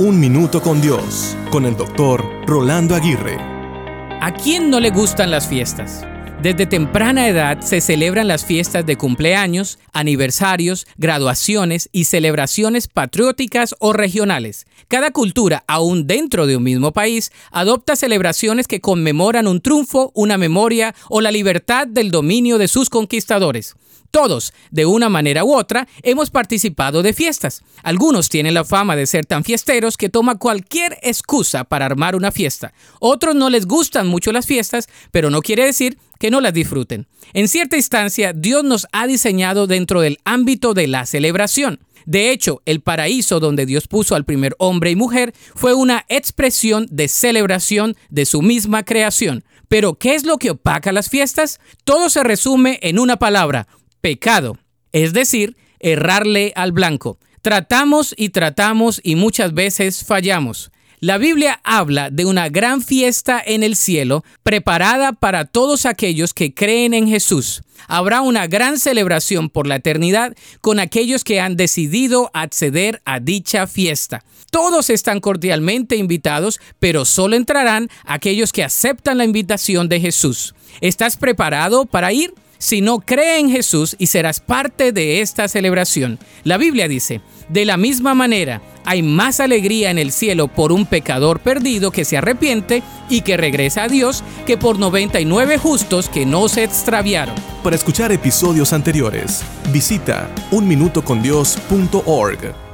Un Minuto con Dios, con el doctor Rolando Aguirre. ¿A quién no le gustan las fiestas? Desde temprana edad se celebran las fiestas de cumpleaños, aniversarios, graduaciones y celebraciones patrióticas o regionales. Cada cultura, aún dentro de un mismo país, adopta celebraciones que conmemoran un triunfo, una memoria o la libertad del dominio de sus conquistadores. Todos, de una manera u otra, hemos participado de fiestas. Algunos tienen la fama de ser tan fiesteros que toman cualquier excusa para armar una fiesta. Otros no les gustan mucho las fiestas, pero no quiere decir que no las disfruten. En cierta instancia, Dios nos ha diseñado dentro del ámbito de la celebración. De hecho, el paraíso donde Dios puso al primer hombre y mujer fue una expresión de celebración de su misma creación. Pero, ¿qué es lo que opaca las fiestas? Todo se resume en una palabra, pecado, es decir, errarle al blanco. Tratamos y tratamos y muchas veces fallamos. La Biblia habla de una gran fiesta en el cielo preparada para todos aquellos que creen en Jesús. Habrá una gran celebración por la eternidad con aquellos que han decidido acceder a dicha fiesta. Todos están cordialmente invitados, pero solo entrarán aquellos que aceptan la invitación de Jesús. ¿Estás preparado para ir? Si no cree en Jesús y serás parte de esta celebración. La Biblia dice, de la misma manera, hay más alegría en el cielo por un pecador perdido que se arrepiente y que regresa a Dios que por 99 justos que no se extraviaron. Para escuchar episodios anteriores, visita unminutocondios.org.